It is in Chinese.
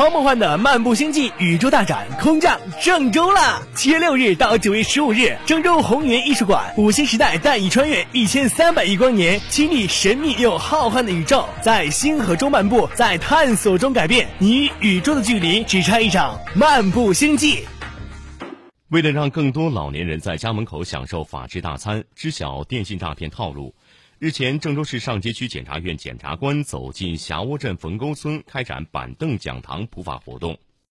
超梦幻的漫步星际宇宙大展空降郑州了！七月六日到九月十五日，郑州红源艺术馆，五星时代带你穿越一千三百亿光年，亲历神秘又浩瀚的宇宙，在星河中漫步，在探索中改变，你与宇宙的距离只差一场漫步星际。为了让更多老年人在家门口享受法治大餐，知晓电信诈骗套路。日前，郑州市上街区检察院检察官走进霞窝镇冯沟村，开展板凳讲堂普法活动。